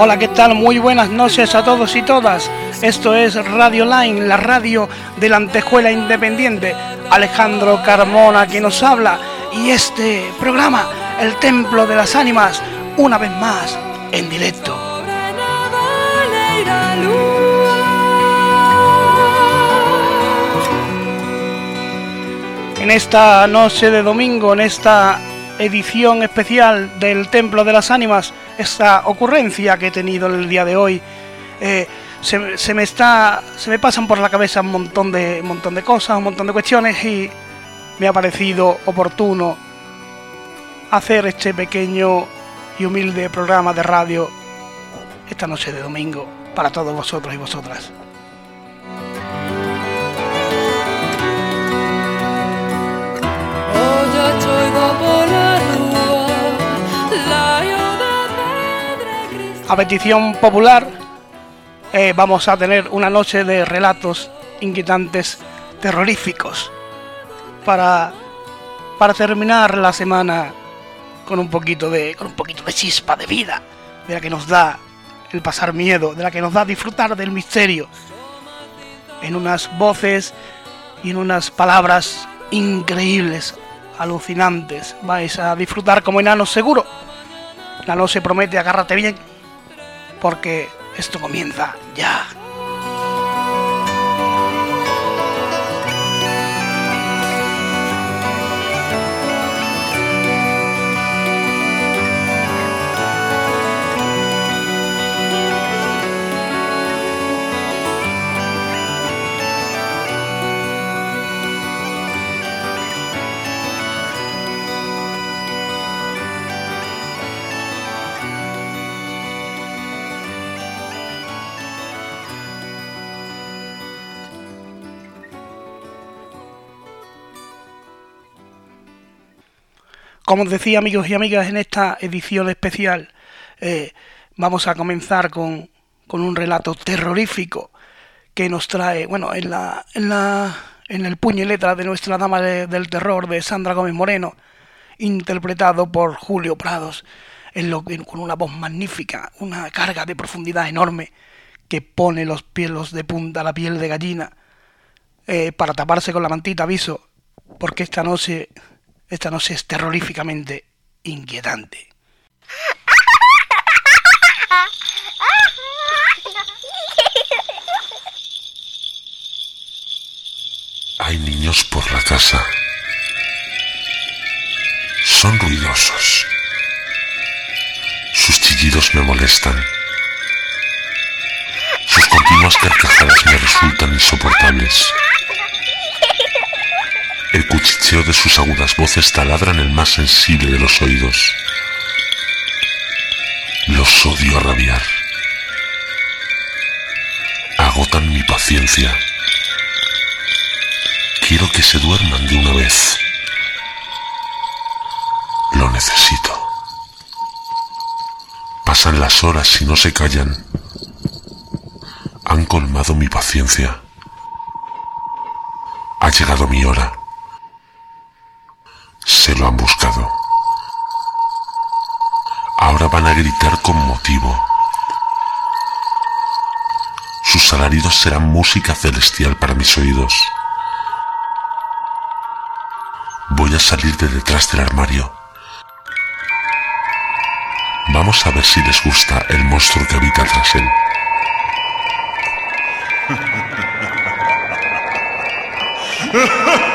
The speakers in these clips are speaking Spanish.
Hola, ¿qué tal? Muy buenas noches a todos y todas. Esto es Radio Line, la radio de la Antejuela Independiente. Alejandro Carmona que nos habla y este programa, El Templo de las Ánimas, una vez más en directo. En esta noche de domingo, en esta edición especial del Templo de las Ánimas, esta ocurrencia que he tenido el día de hoy. Eh, se, me está. se me pasan por la cabeza un montón de. montón de cosas, un montón de cuestiones y me ha parecido oportuno hacer este pequeño y humilde programa de radio esta noche de domingo para todos vosotros y vosotras. A petición popular eh, vamos a tener una noche de relatos inquietantes, terroríficos, para, para terminar la semana con un poquito de con un poquito de chispa de vida, de la que nos da el pasar miedo, de la que nos da disfrutar del misterio, en unas voces y en unas palabras increíbles, alucinantes. Vais a disfrutar como enanos seguro. La noche promete, agárrate bien, porque esto comienza ya. Como os decía amigos y amigas, en esta edición especial eh, vamos a comenzar con, un relato terrorífico que nos trae, bueno, en, la, en, la, en el puño y letra de nuestra dama del terror de Sandra Gómez Moreno, interpretado por Julio Prados, en lo, con una voz magnífica, una carga de profundidad enorme que pone los pelos de punta la piel de gallina eh, para taparse con la mantita aviso, porque esta noche esta noche es terroríficamente inquietante. Hay niños por la casa. Son ruidosos. Sus chillidos me molestan. Sus continuas carcajadas me resultan insoportables. El cuchicheo de sus agudas voces taladran el más sensible de los oídos. Los odio a rabiar. Agotan mi paciencia. Quiero que se duerman de una vez. Lo necesito. Pasan las horas y no se callan. Han colmado mi paciencia. Ha llegado mi hora se lo han buscado. Ahora van a gritar con motivo. Sus alaridos serán música celestial para mis oídos. Voy a salir de detrás del armario. Vamos a ver si les gusta el monstruo que habita tras él.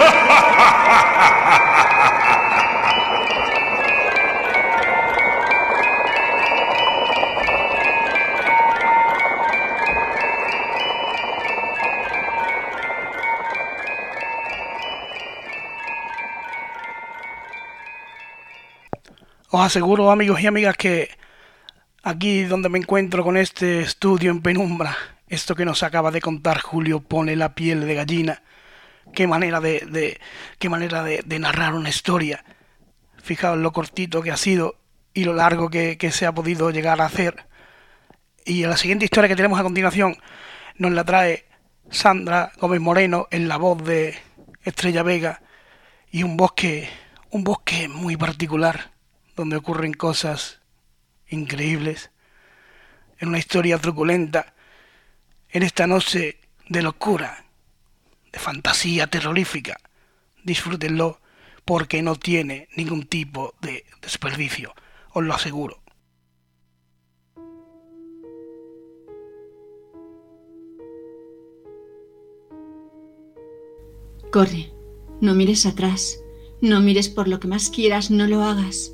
Os aseguro, amigos y amigas, que aquí donde me encuentro con este estudio en penumbra, esto que nos acaba de contar Julio pone la piel de gallina. Qué manera de, qué manera de, narrar una historia. Fijaos lo cortito que ha sido y lo largo que, que se ha podido llegar a hacer. Y la siguiente historia que tenemos a continuación nos la trae Sandra Gómez Moreno en la voz de Estrella Vega y un bosque, un bosque muy particular donde ocurren cosas increíbles en una historia truculenta, en esta noche de locura, de fantasía terrorífica. Disfrútenlo porque no tiene ningún tipo de desperdicio, os lo aseguro. Corre, no mires atrás, no mires por lo que más quieras, no lo hagas.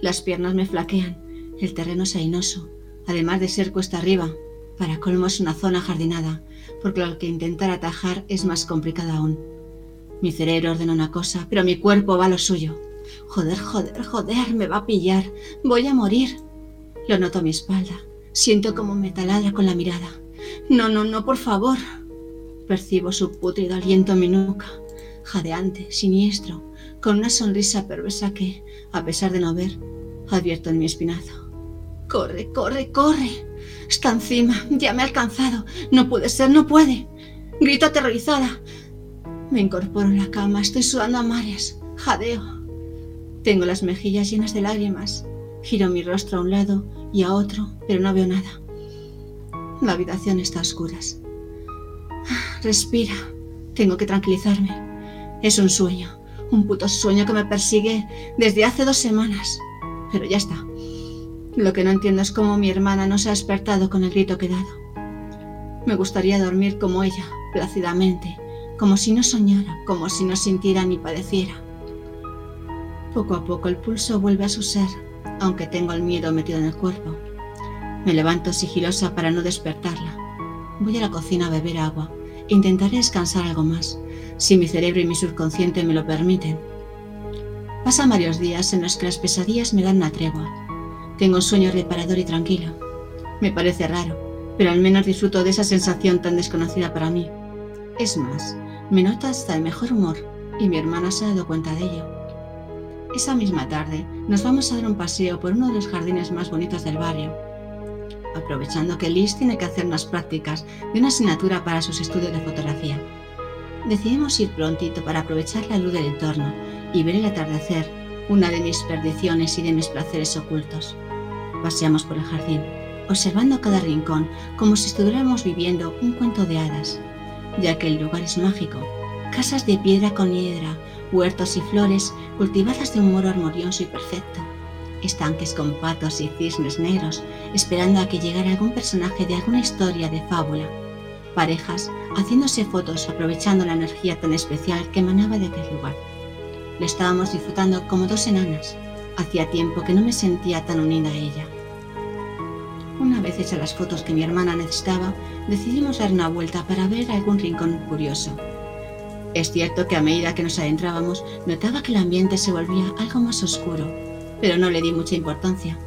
Las piernas me flaquean, el terreno es ainoso, además de ser cuesta arriba. Para colmo es una zona jardinada, porque lo que intentar atajar es más complicado aún. Mi cerebro ordena una cosa, pero mi cuerpo va a lo suyo. Joder, joder, joder, me va a pillar. Voy a morir. Lo noto a mi espalda. Siento como me taladra con la mirada. No, no, no, por favor. Percibo su putrido aliento en mi nuca, jadeante, siniestro, con una sonrisa perversa que, a pesar de no ver, advierto en mi espinazo. Corre, corre, corre. Está encima, ya me ha alcanzado. No puede ser, no puede. Grito aterrorizada. Me incorporo en la cama, estoy sudando a mares, jadeo. Tengo las mejillas llenas de lágrimas. Giro mi rostro a un lado y a otro, pero no veo nada. La habitación está a oscuras. Respira. Tengo que tranquilizarme. Es un sueño, un puto sueño que me persigue desde hace dos semanas. Pero ya está. Lo que no entiendo es cómo mi hermana no se ha despertado con el grito que he dado. Me gustaría dormir como ella, plácidamente, como si no soñara, como si no sintiera ni padeciera. Poco a poco el pulso vuelve a su ser, aunque tengo el miedo metido en el cuerpo. Me levanto sigilosa para no despertarla. Voy a la cocina a beber agua Intentaré descansar algo más, si mi cerebro y mi subconsciente me lo permiten. Pasan varios días en los que las pesadillas me dan una tregua. Tengo un sueño reparador y tranquilo. Me parece raro, pero al menos disfruto de esa sensación tan desconocida para mí. Es más, me nota hasta el mejor humor y mi hermana se ha dado cuenta de ello. Esa misma tarde nos vamos a dar un paseo por uno de los jardines más bonitos del barrio aprovechando que Liz tiene que hacer unas prácticas de una asignatura para sus estudios de fotografía. Decidimos ir prontito para aprovechar la luz del entorno y ver el atardecer, una de mis perdiciones y de mis placeres ocultos. Paseamos por el jardín, observando cada rincón como si estuviéramos viviendo un cuento de hadas, ya que el lugar es mágico. Casas de piedra con hiedra, huertos y flores cultivadas de un modo armonioso y perfecto estanques con patos y cisnes negros, esperando a que llegara algún personaje de alguna historia de fábula, parejas haciéndose fotos aprovechando la energía tan especial que emanaba de aquel lugar. Lo estábamos disfrutando como dos enanas. Hacía tiempo que no me sentía tan unida a ella. Una vez hechas las fotos que mi hermana necesitaba, decidimos dar una vuelta para ver algún rincón curioso. Es cierto que a medida que nos adentrábamos, notaba que el ambiente se volvía algo más oscuro pero no le di mucha importancia.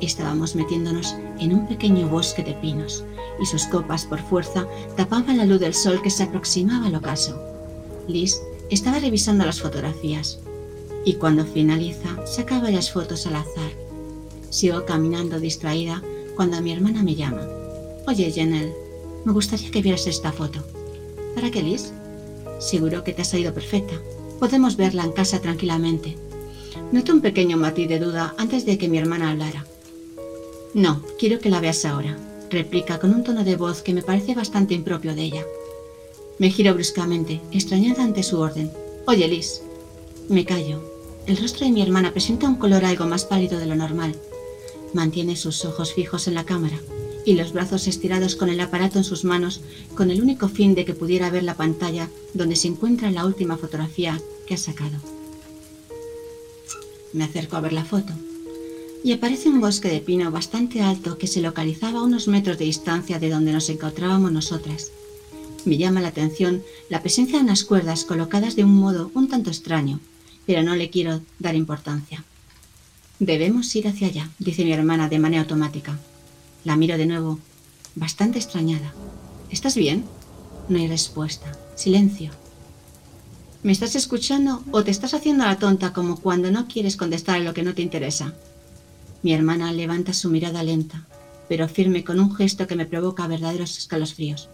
Estábamos metiéndonos en un pequeño bosque de pinos y sus copas por fuerza tapaban la luz del sol que se aproximaba al ocaso. Liz estaba revisando las fotografías y cuando finaliza saca varias fotos al azar. Sigo caminando distraída cuando mi hermana me llama. Oye, Janelle, me gustaría que vieras esta foto. ¿Para qué, Liz? Seguro que te ha salido perfecta. Podemos verla en casa tranquilamente. Noté un pequeño matiz de duda antes de que mi hermana hablara. No, quiero que la veas ahora, replica con un tono de voz que me parece bastante impropio de ella. Me giro bruscamente, extrañada ante su orden. Oye, Liz. Me callo. El rostro de mi hermana presenta un color algo más pálido de lo normal. Mantiene sus ojos fijos en la cámara y los brazos estirados con el aparato en sus manos con el único fin de que pudiera ver la pantalla donde se encuentra la última fotografía que ha sacado. Me acerco a ver la foto y aparece un bosque de pino bastante alto que se localizaba a unos metros de distancia de donde nos encontrábamos nosotras. Me llama la atención la presencia de unas cuerdas colocadas de un modo un tanto extraño, pero no le quiero dar importancia. Debemos ir hacia allá, dice mi hermana de manera automática. La miro de nuevo, bastante extrañada. ¿Estás bien? No hay respuesta. Silencio. ¿Me estás escuchando o te estás haciendo la tonta como cuando no quieres contestar lo que no te interesa? Mi hermana levanta su mirada lenta, pero firme con un gesto que me provoca verdaderos escalofríos.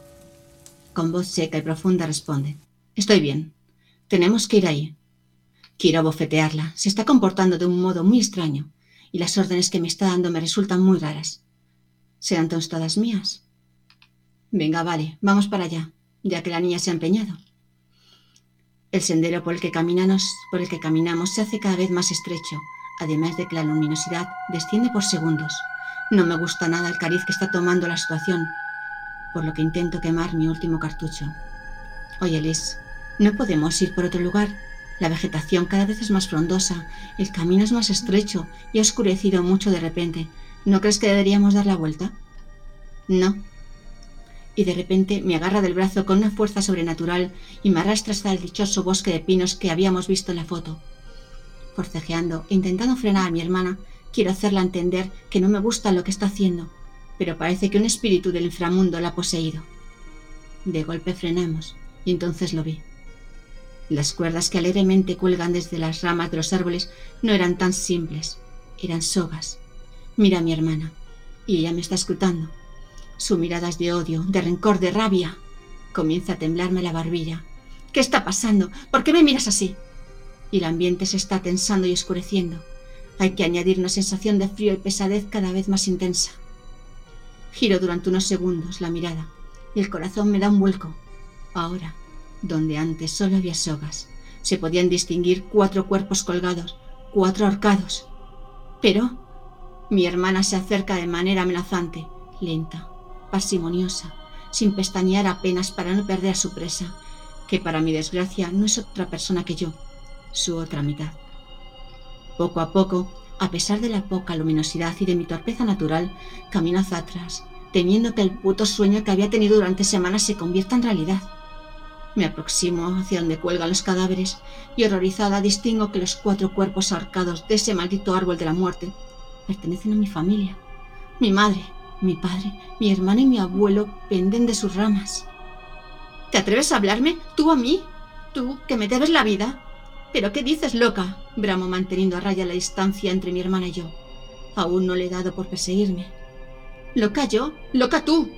Con voz seca y profunda responde, Estoy bien. Tenemos que ir ahí. Quiero bofetearla. Se está comportando de un modo muy extraño y las órdenes que me está dando me resultan muy raras. Serán tostadas mías. Venga, vale, vamos para allá, ya que la niña se ha empeñado. El sendero por el que caminamos, por el que caminamos se hace cada vez más estrecho, además de que la luminosidad desciende por segundos. No me gusta nada el cariz que está tomando la situación, por lo que intento quemar mi último cartucho. Oye, Liz, ¿no podemos ir por otro lugar? La vegetación cada vez es más frondosa, el camino es más estrecho y ha oscurecido mucho de repente. ¿No crees que deberíamos dar la vuelta? No. Y de repente me agarra del brazo con una fuerza sobrenatural y me arrastra hasta el dichoso bosque de pinos que habíamos visto en la foto. Forcejeando intentando frenar a mi hermana, quiero hacerla entender que no me gusta lo que está haciendo, pero parece que un espíritu del inframundo la ha poseído. De golpe frenamos y entonces lo vi. Las cuerdas que alegremente cuelgan desde las ramas de los árboles no eran tan simples, eran sogas. Mira a mi hermana, y ella me está escrutando. Su mirada es de odio, de rencor, de rabia. Comienza a temblarme la barbilla. ¿Qué está pasando? ¿Por qué me miras así? Y el ambiente se está tensando y oscureciendo. Hay que añadir una sensación de frío y pesadez cada vez más intensa. Giro durante unos segundos la mirada y el corazón me da un vuelco. Ahora, donde antes solo había sogas, se podían distinguir cuatro cuerpos colgados, cuatro ahorcados. Pero mi hermana se acerca de manera amenazante, lenta, parsimoniosa, sin pestañear apenas para no perder a su presa, que para mi desgracia no es otra persona que yo, su otra mitad. Poco a poco, a pesar de la poca luminosidad y de mi torpeza natural, camino hacia atrás, temiendo que el puto sueño que había tenido durante semanas se convierta en realidad. Me aproximo hacia donde cuelgan los cadáveres y horrorizada distingo que los cuatro cuerpos ahorcados de ese maldito árbol de la muerte pertenecen a mi familia. Mi madre, mi padre, mi hermana y mi abuelo penden de sus ramas. ¿Te atreves a hablarme? ¿Tú a mí? ¿Tú que me debes la vida? ¿Pero qué dices, loca? bramo manteniendo a raya la distancia entre mi hermana y yo. Aún no le he dado por perseguirme. ¿Loca yo? ¿Loca tú?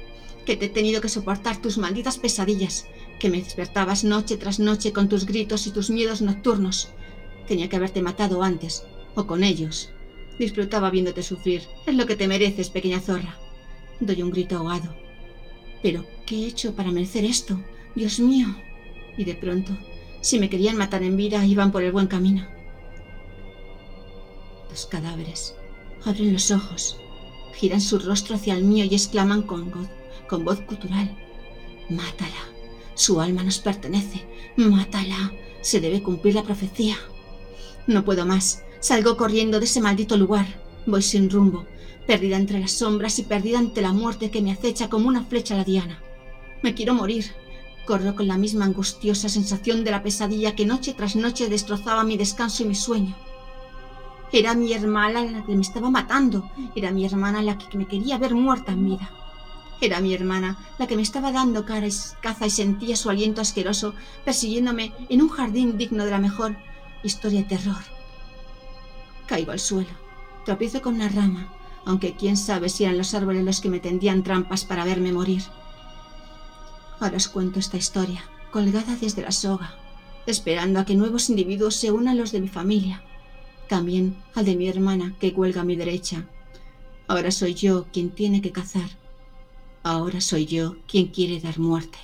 Que te he tenido que soportar tus malditas pesadillas, que me despertabas noche tras noche con tus gritos y tus miedos nocturnos. Tenía que haberte matado antes, o con ellos. Disfrutaba viéndote sufrir. Es lo que te mereces, pequeña zorra. Doy un grito ahogado. Pero, ¿qué he hecho para merecer esto? Dios mío. Y de pronto, si me querían matar en vida, iban por el buen camino. Los cadáveres abren los ojos, giran su rostro hacia el mío y exclaman con, con voz cultural. Mátala. Su alma nos pertenece. Mátala. Se debe cumplir la profecía. No puedo más. Salgo corriendo de ese maldito lugar. Voy sin rumbo, perdida entre las sombras y perdida ante la muerte que me acecha como una flecha a la diana. Me quiero morir. Corro con la misma angustiosa sensación de la pesadilla que noche tras noche destrozaba mi descanso y mi sueño. Era mi hermana la que me estaba matando. Era mi hermana la que me quería ver muerta en vida. Era mi hermana, la que me estaba dando caza y sentía su aliento asqueroso persiguiéndome en un jardín digno de la mejor historia de terror. Caigo al suelo, tropiezo con una rama, aunque quién sabe si eran los árboles los que me tendían trampas para verme morir. Ahora os cuento esta historia, colgada desde la soga, esperando a que nuevos individuos se unan a los de mi familia, también al de mi hermana que cuelga a mi derecha. Ahora soy yo quien tiene que cazar Ahora soy yo quien quiere dar muerte.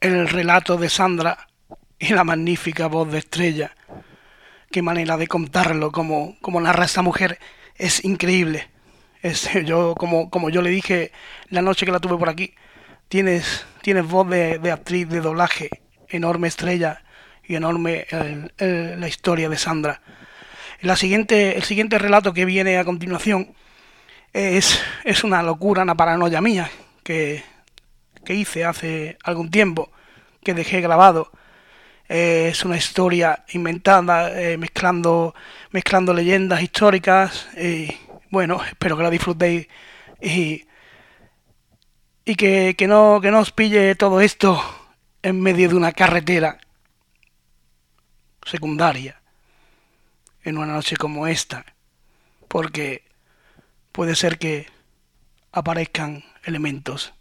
El relato de Sandra y la magnífica voz de Estrella. Qué manera de contarlo, como, como narra esta mujer, es increíble. Es, yo, como, como yo le dije la noche que la tuve por aquí, tienes, tienes voz de, actriz de doblaje, enorme estrella y enorme la historia de Sandra. La siguiente, el siguiente relato que viene a continuación es, es una locura, una paranoia mía que, que hice hace algún tiempo, que dejé grabado eh, es una historia inventada, eh, mezclando, mezclando leyendas históricas. Y bueno, espero que la disfrutéis y, y que, que, no, que no os pille todo esto en medio de una carretera secundaria en una noche como esta, porque puede ser que aparezcan elementos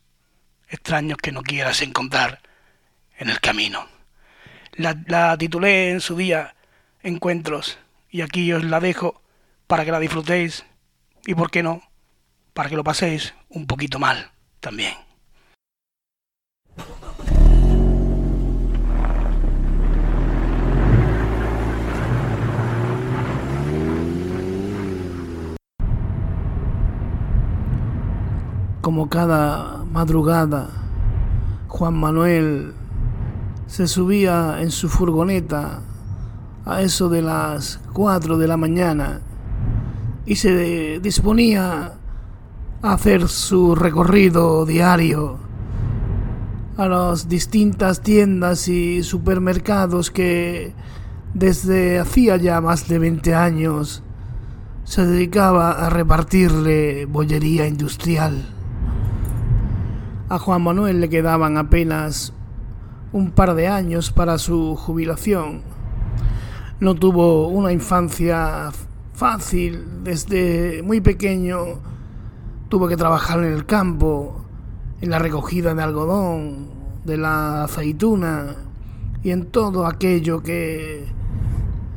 extraños que no quieras encontrar en el camino. La, titulé en su día Encuentros y aquí os la dejo para que la disfrutéis y, por qué no, para que lo paséis un poquito mal también. Como cada madrugada, Juan Manuel se subía en su furgoneta a eso de las 4 de la mañana y se disponía a hacer su recorrido diario a las distintas tiendas y supermercados que desde hacía ya más de 20 años se dedicaba a repartirle bollería industrial. A Juan Manuel le quedaban apenas un par de años para su jubilación. No tuvo una infancia fácil, desde muy pequeño tuvo que trabajar en el campo, en la recogida de algodón, de la aceituna y en todo aquello que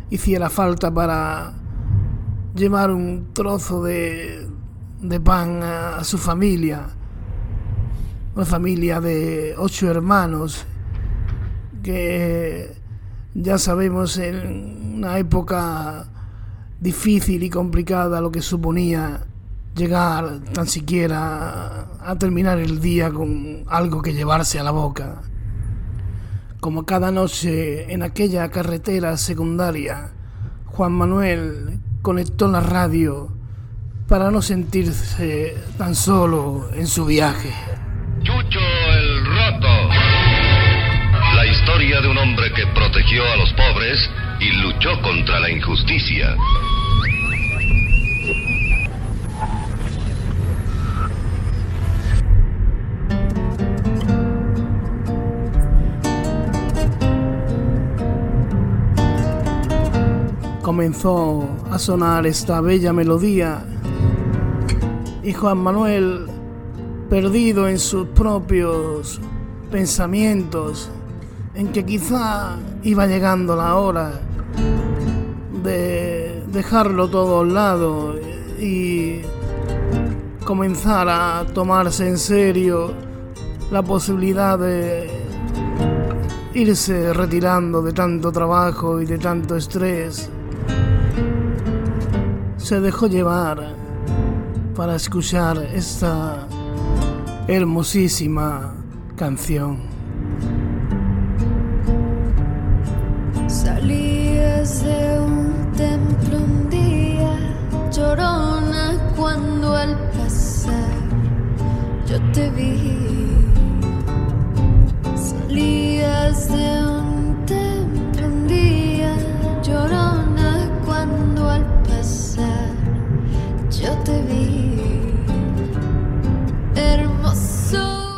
hiciera falta para llevar un trozo de, de pan a su familia. Una familia de ocho hermanos que ya sabemos en una época difícil y complicada lo que suponía llegar tan siquiera a terminar el día con algo que llevarse a la boca. Como cada noche en aquella carretera secundaria, Juan Manuel conectó la radio para no sentirse tan solo en su viaje. Chucho el Roto la historia de un hombre que protegió a los pobres y luchó contra la injusticia. Comenzó a sonar esta bella melodía y Juan Manuel, perdido en sus propios pensamientos, en que quizá iba llegando la hora de dejarlo todo a un lado y comenzar a tomarse en serio la posibilidad de irse retirando de tanto trabajo y de tanto estrés. Se dejó llevar para escuchar esta hermosísima canción. Salías de un templo un día, llorona, cuando al pasar yo te vi.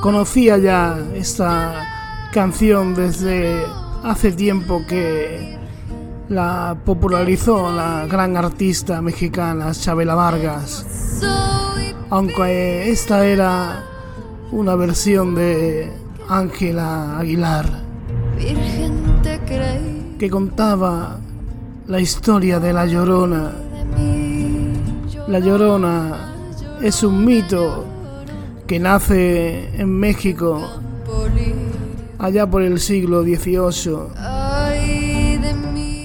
Conocía ya esta canción desde hace tiempo que la popularizó la gran artista mexicana Chabela Vargas. Aunque esta era una versión de Ángela Aguilar que contaba la historia de la Llorona. La Llorona es un mito que nace en México allá por el siglo XVIII,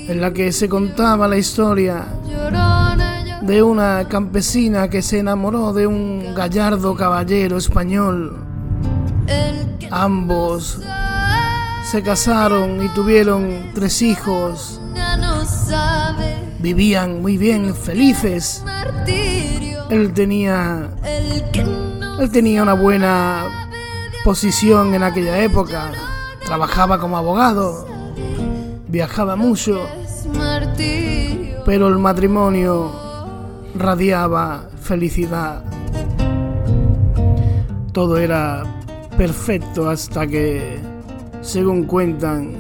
en la que se contaba la historia de una campesina que se enamoró de un gallardo caballero español. Ambos se casaron y tuvieron tres hijos. Vivían muy bien, felices. Él tenía, él tenía una buena posición en aquella época. Trabajaba como abogado, viajaba mucho, pero el matrimonio radiaba felicidad. Todo era perfecto hasta que, según cuentan,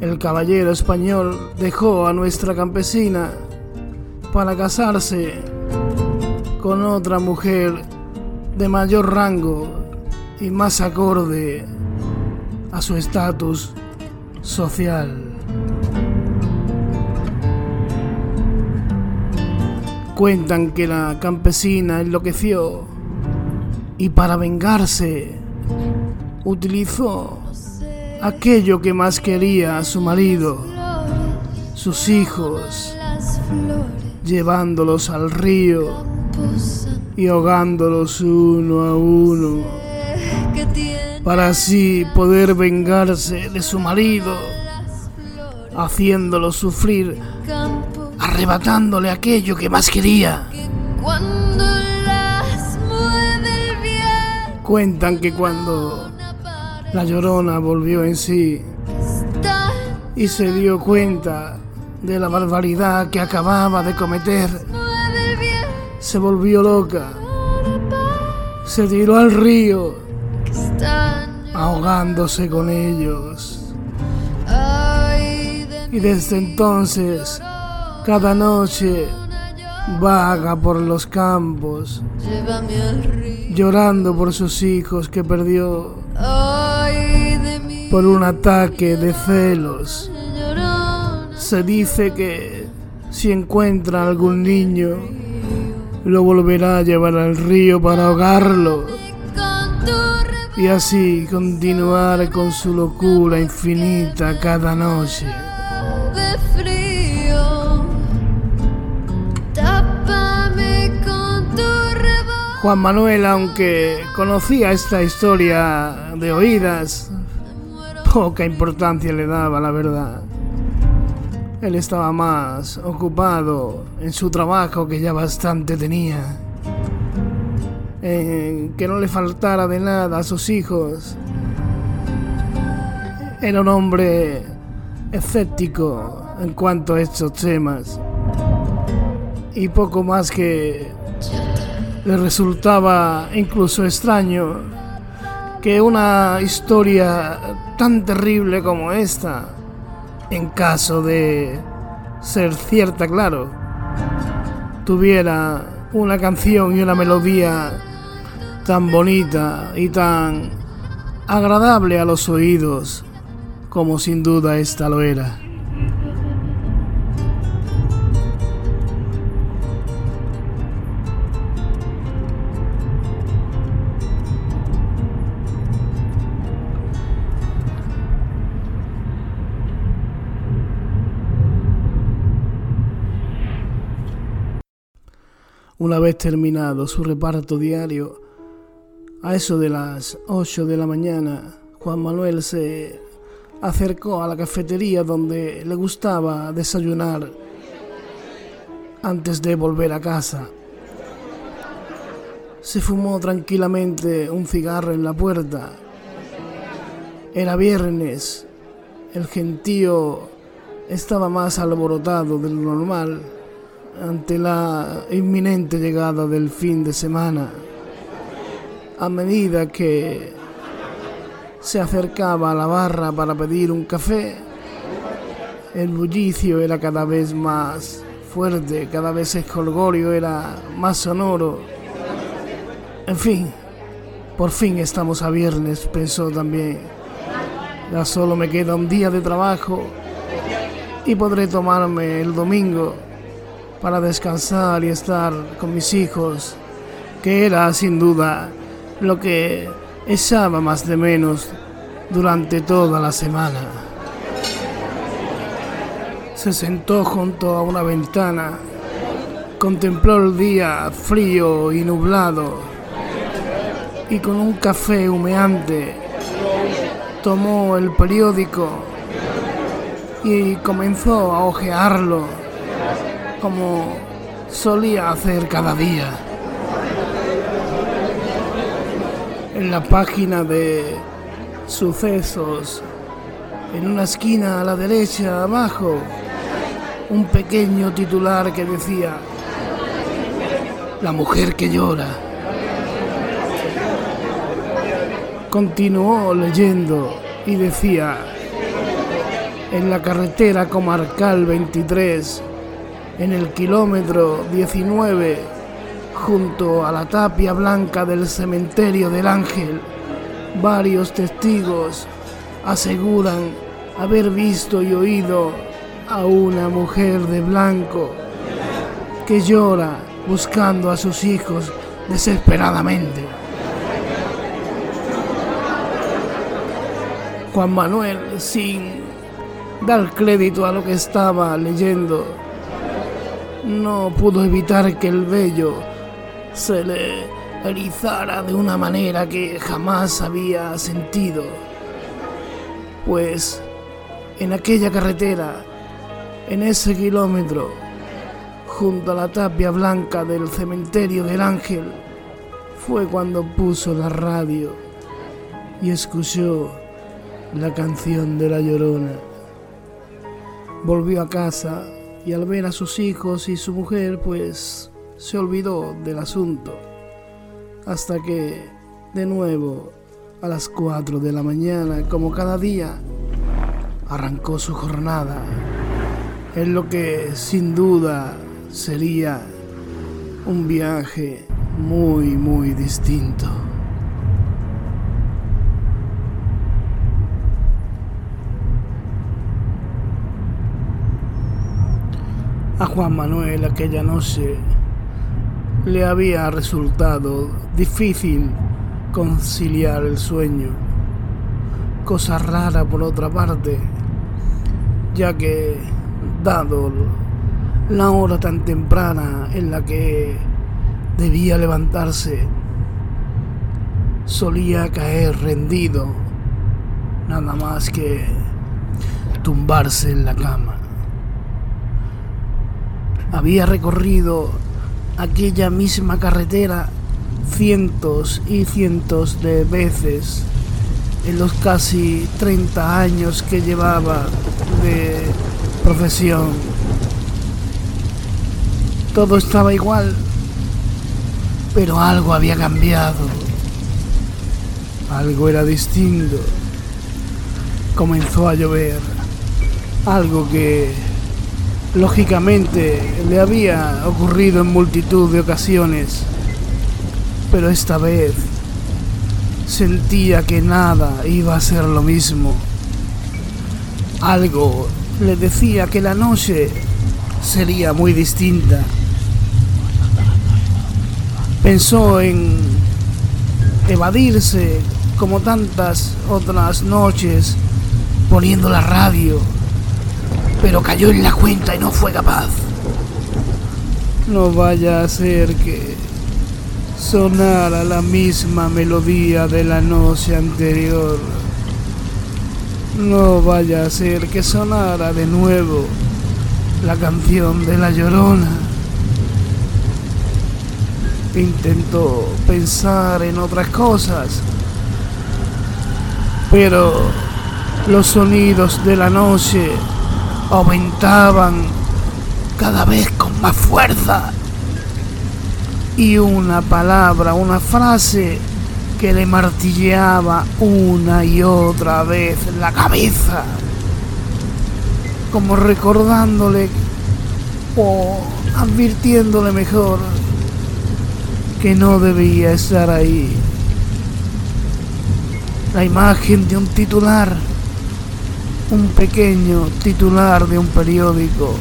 el caballero español dejó a nuestra campesina para casarse con otra mujer de mayor rango y más acorde a su estatus social. Cuentan que la campesina enloqueció y para vengarse utilizó aquello que más quería a su marido, sus hijos, llevándolos al río y ahogándolos uno a uno, para así poder vengarse de su marido, haciéndolo sufrir, arrebatándole aquello que más quería. Cuentan que cuando la llorona volvió en sí y se dio cuenta de la barbaridad que acababa de cometer, se volvió loca, se tiró al río, ahogándose con ellos. Y desde entonces, cada noche, vaga por los campos, llorando por sus hijos que perdió por un ataque de celos. Se dice que si encuentra algún niño, lo volverá a llevar al río para ahogarlo y así continuar con su locura infinita cada noche. Juan Manuel, aunque conocía esta historia de oídas, poca importancia le daba, la verdad. Él estaba más ocupado en su trabajo que ya bastante tenía. En que no le faltara de nada a sus hijos. Era un hombre escéptico en cuanto a estos temas. Y poco más que le resultaba incluso extraño que una historia tan terrible como esta, en caso de ser cierta, claro, tuviera una canción y una melodía tan bonita y tan agradable a los oídos como sin duda esta lo era. Una vez terminado su reparto diario, a eso de las 8 de la mañana, Juan Manuel se acercó a la cafetería donde le gustaba desayunar antes de volver a casa. Se fumó tranquilamente un cigarro en la puerta. Era viernes. El gentío estaba más alborotado de lo normal ante la inminente llegada del fin de semana. A medida que se acercaba a la barra para pedir un café, el bullicio era cada vez más fuerte, cada vez el colgorio era más sonoro. En fin, por fin estamos a viernes, pensó también. Ya solo me queda un día de trabajo y podré tomarme el domingo para descansar y estar con mis hijos, que era sin duda lo que echaba más de menos durante toda la semana. Se sentó junto a una ventana, contempló el día frío y nublado y con un café humeante tomó el periódico y comenzó a hojearlo como solía hacer cada día. En la página de sucesos, en una esquina a la derecha abajo, un pequeño titular que decía, La mujer que llora. Continuó leyendo y decía, en la carretera comarcal 23, en el kilómetro 19, junto a la tapia blanca del cementerio del Ángel, varios testigos aseguran haber visto y oído a una mujer de blanco que llora buscando a sus hijos desesperadamente. Juan Manuel, sin dar crédito a lo que estaba leyendo, no pudo evitar que el vello se le erizara de una manera que jamás había sentido. Pues en aquella carretera, en ese kilómetro, junto a la tapia blanca del cementerio del Ángel, fue cuando puso la radio y escuchó la canción de la llorona. Volvió a casa y al ver a sus hijos y su mujer, pues se olvidó del asunto. Hasta que, de nuevo, a las 4 de la mañana, como cada día, arrancó su jornada en lo que sin duda sería un viaje muy, muy distinto. A Juan Manuel aquella noche le había resultado difícil conciliar el sueño, cosa rara por otra parte, ya que dado la hora tan temprana en la que debía levantarse, solía caer rendido, nada más que tumbarse en la cama. Había recorrido aquella misma carretera cientos y cientos de veces en los casi 30 años que llevaba de profesión. Todo estaba igual, pero algo había cambiado. Algo era distinto. Comenzó a llover. Algo que lógicamente le había ocurrido en multitud de ocasiones. Pero esta vez sentía que nada iba a ser lo mismo. Algo le decía que la noche sería muy distinta. Pensó en evadirse como tantas otras noches poniendo la radio, pero cayó en la cuenta y no fue capaz. No vaya a ser que sonara la misma melodía de la noche anterior. No vaya a ser que sonara de nuevo la canción de la llorona. Intentó pensar en otras cosas, pero los sonidos de la noche aumentaban cada vez con más fuerza y una palabra, una frase que le martilleaba una y otra vez la cabeza, como recordándole o advirtiéndole mejor que no debía estar ahí. La imagen de un titular, un pequeño titular de un periódico,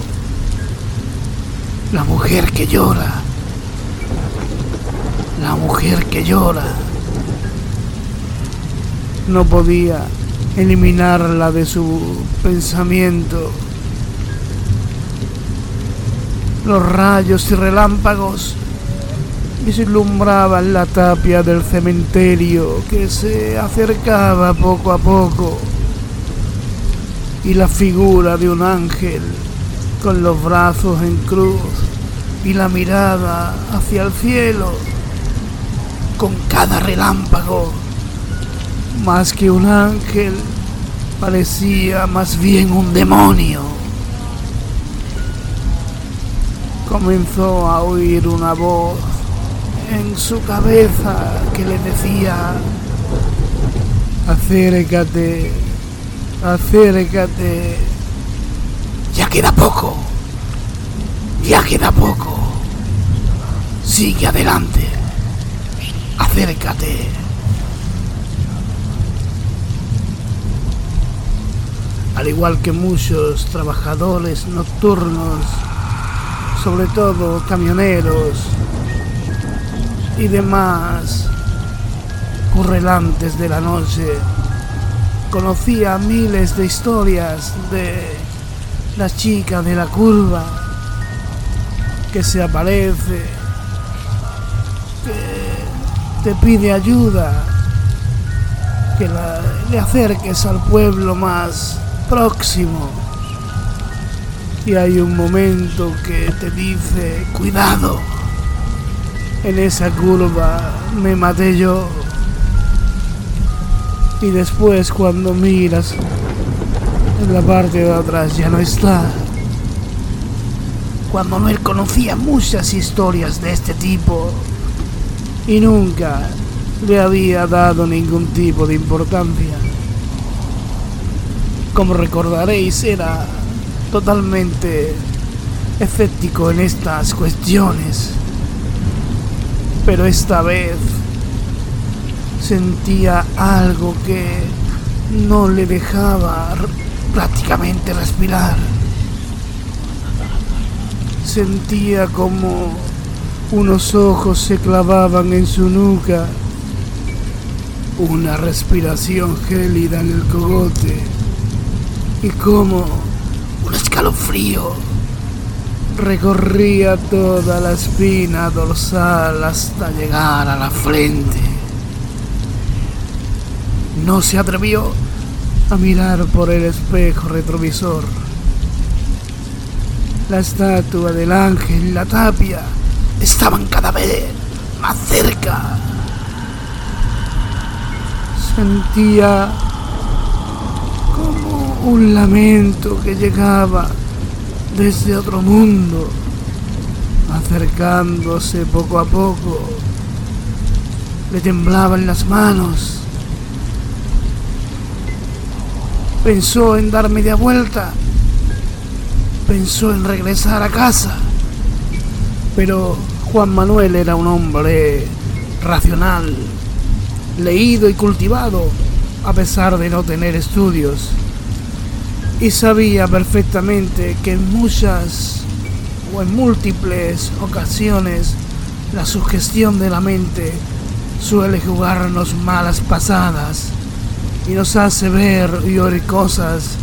la mujer que llora la mujer que llora. No podía eliminarla de su pensamiento. Los rayos y relámpagos vislumbraban la tapia del cementerio que se acercaba poco a poco y la figura de un ángel con los brazos en cruz y la mirada hacia el cielo con cada relámpago. Más que un ángel, parecía más bien un demonio. Comenzó a oír una voz en su cabeza que le decía, acércate, acércate, Ya queda poco. Ya queda poco. Sigue adelante. Acércate. Al igual que muchos trabajadores nocturnos, sobre todo camioneros y demás correlantes de la noche, conocía miles de historias de la chica de la curva que se aparece, que te pide ayuda, que le acerques al pueblo más próximo. Y hay un momento que te dice, cuidado, en esa curva me maté yo. Y después cuando miras en la parte de atrás ya no está. Cuando Noel conocía muchas historias de este tipo y nunca le había dado ningún tipo de importancia. Como recordaréis, era totalmente escéptico en estas cuestiones. Pero esta vez sentía algo que no le dejaba prácticamente respirar. Sentía como unos ojos se clavaban en su nuca, una respiración gélida en el cogote y como un escalofrío recorría toda la espina dorsal hasta llegar a la frente. No se atrevió a mirar por el espejo retrovisor. La estatua del ángel la tapia estaban cada vez más cerca. Sentía como un lamento que llegaba desde otro mundo, acercándose poco a poco. Le temblaban las manos. Pensó en dar media vuelta. Pensó en regresar a casa. Pero Juan Manuel era un hombre racional, leído y cultivado, a pesar de no tener estudios. Y sabía perfectamente que en muchas o en múltiples ocasiones la sugestión de la mente suele jugarnos malas pasadas y nos hace ver y oír cosas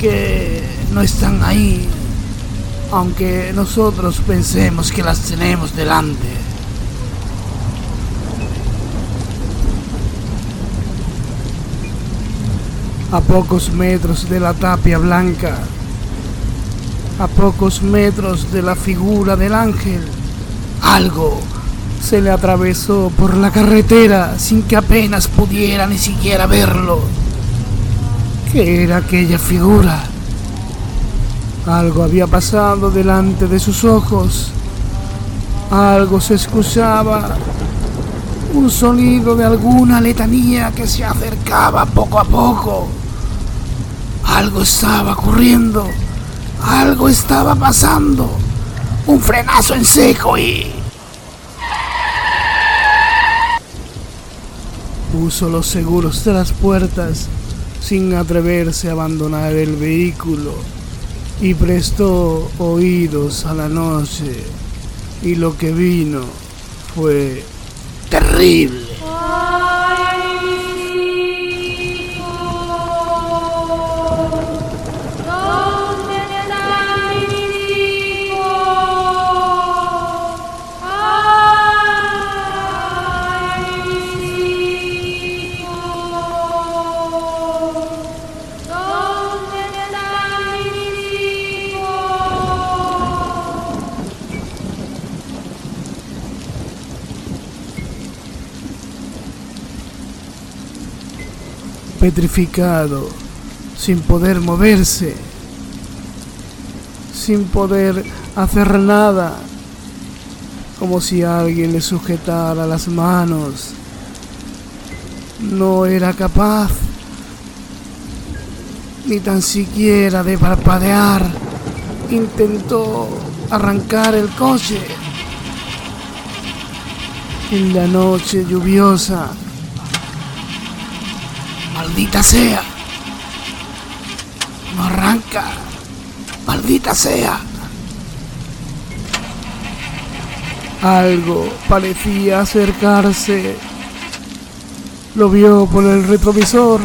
que no están ahí, aunque nosotros pensemos que las tenemos delante. A pocos metros de la tapia blanca, a pocos metros de la figura del ángel, algo se le atravesó por la carretera sin que apenas pudiera ni siquiera verlo. ¿Qué era aquella figura? Algo había pasado delante de sus ojos. Algo se escuchaba. Un sonido de alguna letanía que se acercaba poco a poco. Algo estaba ocurriendo. Algo estaba pasando. Un frenazo en seco y... Puso los seguros de las puertas sin atreverse a abandonar el vehículo y prestó oídos a la noche y lo que vino fue terrible. Petrificado, sin poder moverse, sin poder hacer nada, como si alguien le sujetara las manos. No era capaz. ni tan siquiera de parpadear, intentó arrancar el coche. En la noche lluviosa, maldita sea, no arranca, maldita sea. Algo parecía acercarse. Lo vio por el retrovisor.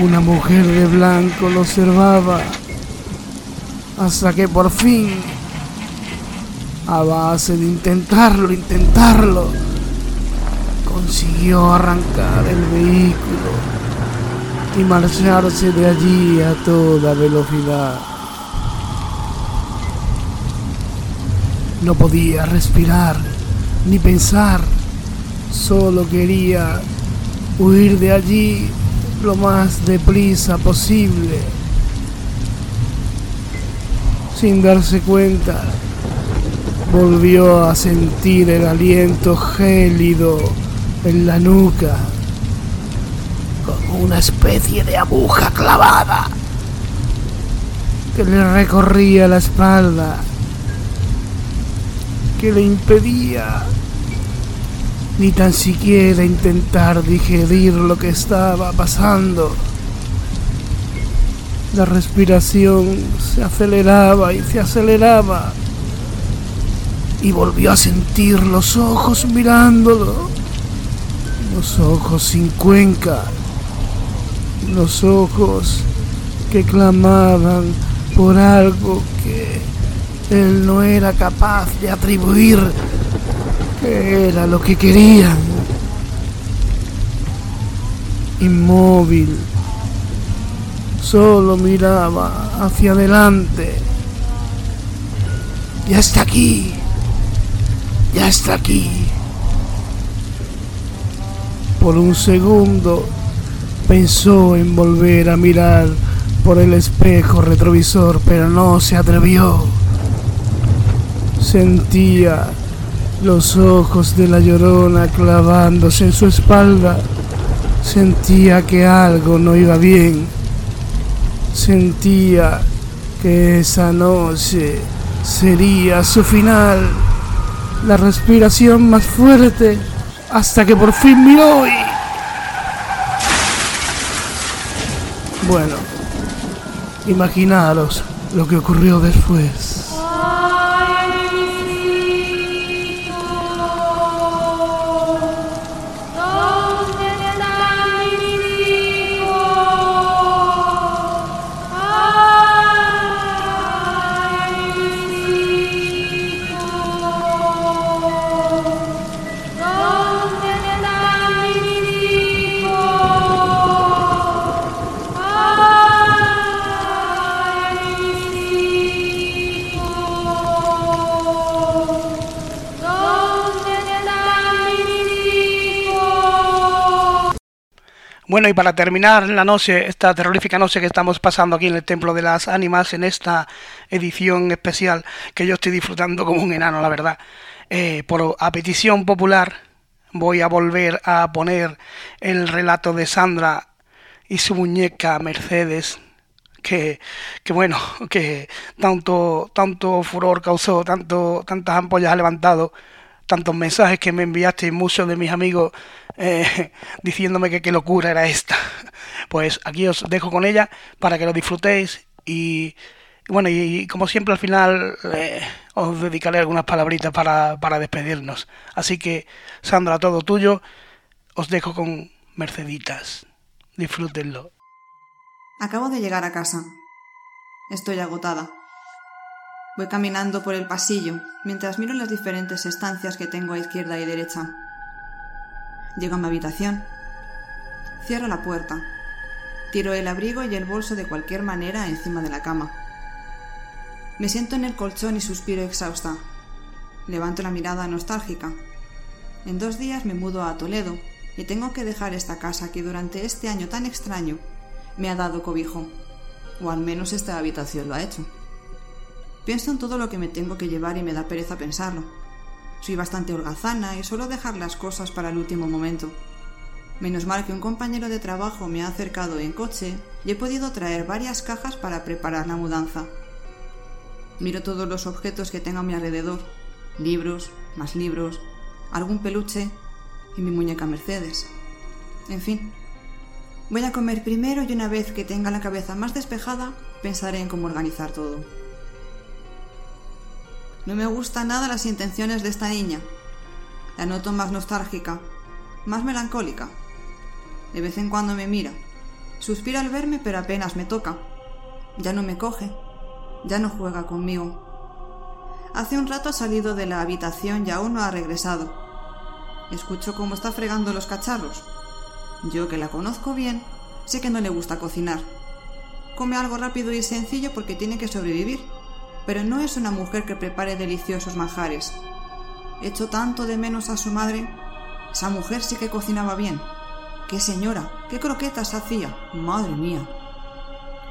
Una mujer de blanco lo observaba hasta que por fin, a base de intentarlo, intentarlo, consiguió arrancar el vehículo y marcharse de allí a toda velocidad. No podía respirar ni pensar, solo quería huir de allí lo más deprisa posible. Sin darse cuenta, volvió a sentir el aliento gélido en la nuca, como una especie de aguja clavada que le recorría la espalda, que le impedía ni tan siquiera intentar digerir lo que estaba pasando. La respiración se aceleraba y se aceleraba y volvió a sentir los ojos mirándolo. Los ojos sin cuenca. Los ojos que clamaban por algo que él no era capaz de atribuir que era lo que querían. Inmóvil, solo miraba hacia adelante. Ya está aquí, ya está aquí. Por un segundo pensó en volver a mirar por el espejo retrovisor, pero no se atrevió. Sentía los ojos de la llorona clavándose en su espalda. Sentía que algo no iba bien. Sentía que esa noche sería su final. La respiración más fuerte hasta que por fin miró y... Bueno, imaginaros lo que ocurrió después. Bueno, y para terminar la noche, esta terrorífica noche que estamos pasando aquí en el Templo de las Ánimas, en esta edición especial que yo estoy disfrutando como un enano, la verdad, eh, por a petición popular voy a volver a poner el relato de Sandra y su muñeca Mercedes, que, que bueno, que tanto, tanto furor causó, tanto, tantas ampollas ha levantado, tantos mensajes que me enviaste muchos de mis amigos eh, diciéndome que qué locura era esta. Pues aquí os dejo con ella para que lo disfrutéis y bueno, y, y como siempre al final eh, os dedicaré algunas palabritas para, para despedirnos. Así que, Sandra, todo tuyo, os dejo con Merceditas. Disfrútenlo. Acabo de llegar a casa. Estoy agotada. Voy caminando por el pasillo mientras miro las diferentes estancias que tengo a izquierda y derecha. Llego a mi habitación. Cierro la puerta. Tiro el abrigo y el bolso de cualquier manera encima de la cama. Me siento en el colchón y suspiro exhausta. Levanto la mirada nostálgica. En dos días me mudo a Toledo y tengo que dejar esta casa que durante este año tan extraño me ha dado cobijo. O al menos esta habitación lo ha hecho. Pienso en todo lo que me tengo que llevar y me da pereza pensarlo. Soy bastante holgazana y suelo dejar las cosas para el último momento. Menos mal que un compañero de trabajo me ha acercado en coche y he podido traer varias cajas para preparar la mudanza. Miro todos los objetos que tengo a mi alrededor. Libros, más libros, algún peluche y mi muñeca Mercedes. En fin, voy a comer primero y una vez que tenga la cabeza más despejada, pensaré en cómo organizar todo. No me gustan nada las intenciones de esta niña. La noto más nostálgica, más melancólica. De vez en cuando me mira. Suspira al verme, pero apenas me toca. Ya no me coge. Ya no juega conmigo. Hace un rato ha salido de la habitación y aún no ha regresado. Escucho cómo está fregando los cacharros. Yo, que la conozco bien, sé que no le gusta cocinar. Come algo rápido y sencillo porque tiene que sobrevivir, pero no es una mujer que prepare deliciosos manjares. Echo tanto de menos a su madre. Esa mujer sí que cocinaba bien. ¡Qué señora! ¡Qué croquetas hacía! ¡Madre mía!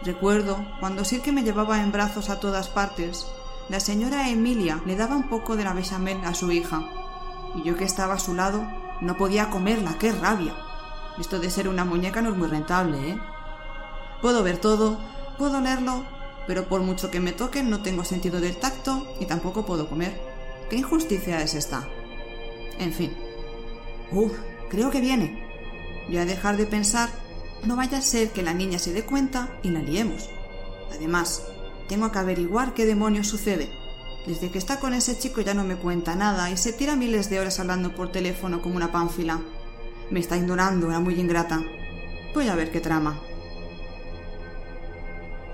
Recuerdo cuando Silke me llevaba en brazos a todas partes, la señora Emilia le daba un poco de la bechamel a su hija, y yo que estaba a su lado no podía comerla, qué rabia. Esto de ser una muñeca no es muy rentable, ¿eh? Puedo ver todo, puedo leerlo, pero por mucho que me toquen no tengo sentido del tacto y tampoco puedo comer. ¿Qué injusticia es esta? En fin. Uf, creo que viene. Voy a dejar de pensar, no vaya a ser que la niña se dé cuenta y la liemos. Además, tengo que averiguar qué demonios sucede. Desde que está con ese chico ya no me cuenta nada y se tira miles de horas hablando por teléfono como una pánfila. Me está ignorando, era muy ingrata. Voy a ver qué trama.